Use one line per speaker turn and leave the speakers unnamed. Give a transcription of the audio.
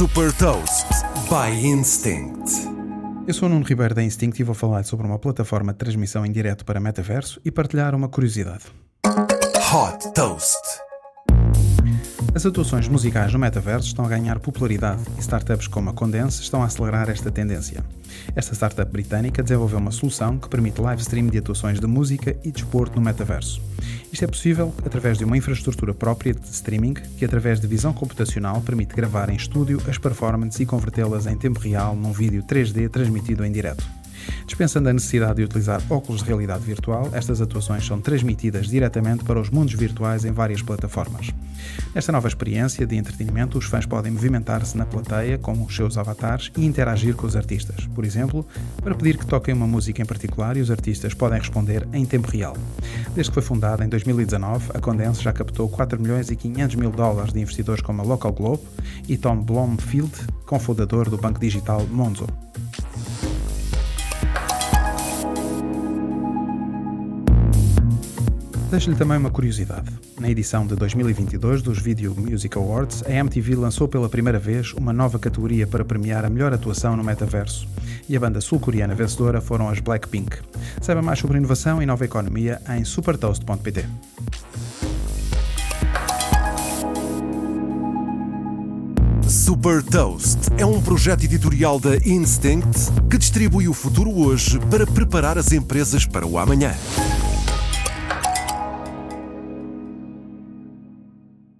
Super Toast by Instinct.
Eu sou o Nuno Ribeiro da Instinct e vou falar sobre uma plataforma de transmissão em direto para metaverso e partilhar uma curiosidade.
Hot Toast.
As atuações musicais no metaverso estão a ganhar popularidade e startups como a Condense estão a acelerar esta tendência. Esta startup britânica desenvolveu uma solução que permite live stream de atuações de música e desporto no metaverso. Isto é possível através de uma infraestrutura própria de streaming que, através de visão computacional, permite gravar em estúdio as performances e convertê-las em tempo real num vídeo 3D transmitido em direto. Dispensando a necessidade de utilizar óculos de realidade virtual, estas atuações são transmitidas diretamente para os mundos virtuais em várias plataformas. Nesta nova experiência de entretenimento, os fãs podem movimentar-se na plateia com os seus avatares e interagir com os artistas. Por exemplo, para pedir que toquem uma música em particular e os artistas podem responder em tempo real. Desde que foi fundada em 2019, a Condense já captou 4 milhões e 500 mil dólares de investidores como a Local Globe e Tom Blomfield, cofundador do banco digital Monzo. Deixo-lhe também uma curiosidade. Na edição de 2022 dos Video Music Awards, a MTV lançou pela primeira vez uma nova categoria para premiar a melhor atuação no metaverso. E a banda sul-coreana vencedora foram as Blackpink. Saiba mais sobre inovação e nova economia em supertoast.pt.
Super Toast é um projeto editorial da Instinct que distribui o futuro hoje para preparar as empresas para o amanhã.